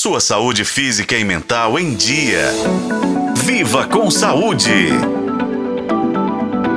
Sua saúde física e mental em dia. Viva com saúde!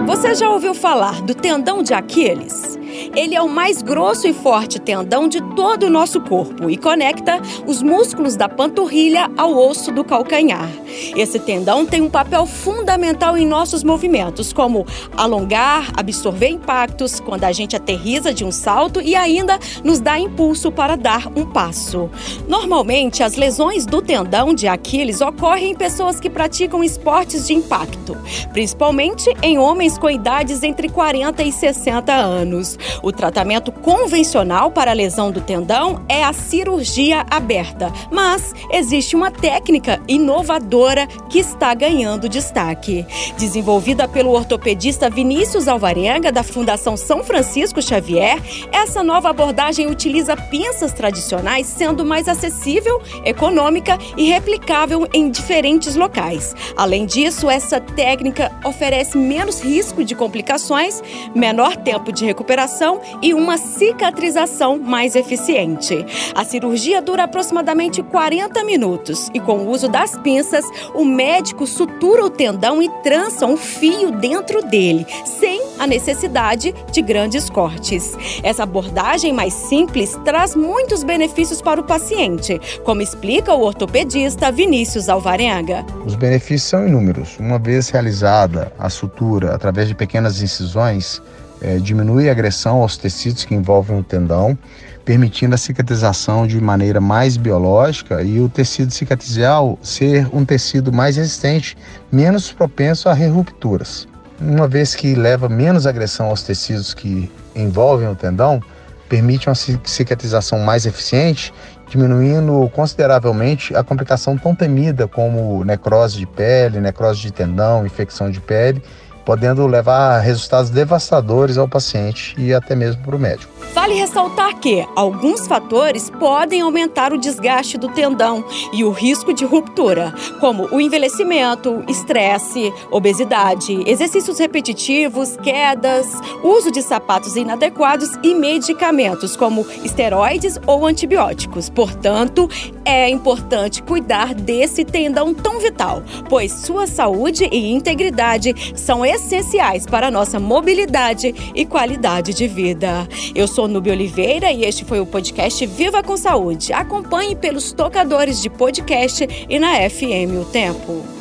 Você já ouviu falar do tendão de Aquiles? Ele é o mais grosso e forte tendão de todo o nosso corpo e conecta os músculos da panturrilha ao osso do calcanhar. Esse tendão tem um papel fundamental em nossos movimentos, como alongar, absorver impactos quando a gente aterriza de um salto e ainda nos dá impulso para dar um passo. Normalmente, as lesões do tendão de Aquiles ocorrem em pessoas que praticam esportes de impacto, principalmente em homens com idades entre 40 e 60 anos. O tratamento convencional para a lesão do tendão é a cirurgia aberta, mas existe uma técnica inovadora que está ganhando destaque. Desenvolvida pelo ortopedista Vinícius Alvarenga, da Fundação São Francisco Xavier, essa nova abordagem utiliza pinças tradicionais, sendo mais acessível, econômica e replicável em diferentes locais. Além disso, essa técnica oferece menos risco de complicações, menor tempo de recuperação e uma cicatrização mais eficiente. A cirurgia dura aproximadamente 40 minutos e, com o uso das pinças, o médico sutura o tendão e trança um fio dentro dele, sem a necessidade de grandes cortes. Essa abordagem mais simples traz muitos benefícios para o paciente, como explica o ortopedista Vinícius Alvarenga. Os benefícios são inúmeros. Uma vez realizada a sutura através de pequenas incisões, é, diminui a agressão aos tecidos que envolvem o tendão, permitindo a cicatrização de maneira mais biológica e o tecido cicatricial ser um tecido mais resistente, menos propenso a rupturas. Uma vez que leva menos agressão aos tecidos que envolvem o tendão, permite uma cicatrização mais eficiente, diminuindo consideravelmente a complicação tão temida como necrose de pele, necrose de tendão, infecção de pele podendo levar a resultados devastadores ao paciente e até mesmo para o médico. Vale ressaltar que alguns fatores podem aumentar o desgaste do tendão e o risco de ruptura, como o envelhecimento, estresse, obesidade, exercícios repetitivos, quedas, uso de sapatos inadequados e medicamentos, como esteroides ou antibióticos. Portanto, é importante cuidar desse tendão tão vital, pois sua saúde e integridade são essenciais para a nossa mobilidade e qualidade de vida. Eu sou Nubia Oliveira e este foi o podcast Viva com Saúde. Acompanhe pelos tocadores de podcast e na FM O Tempo.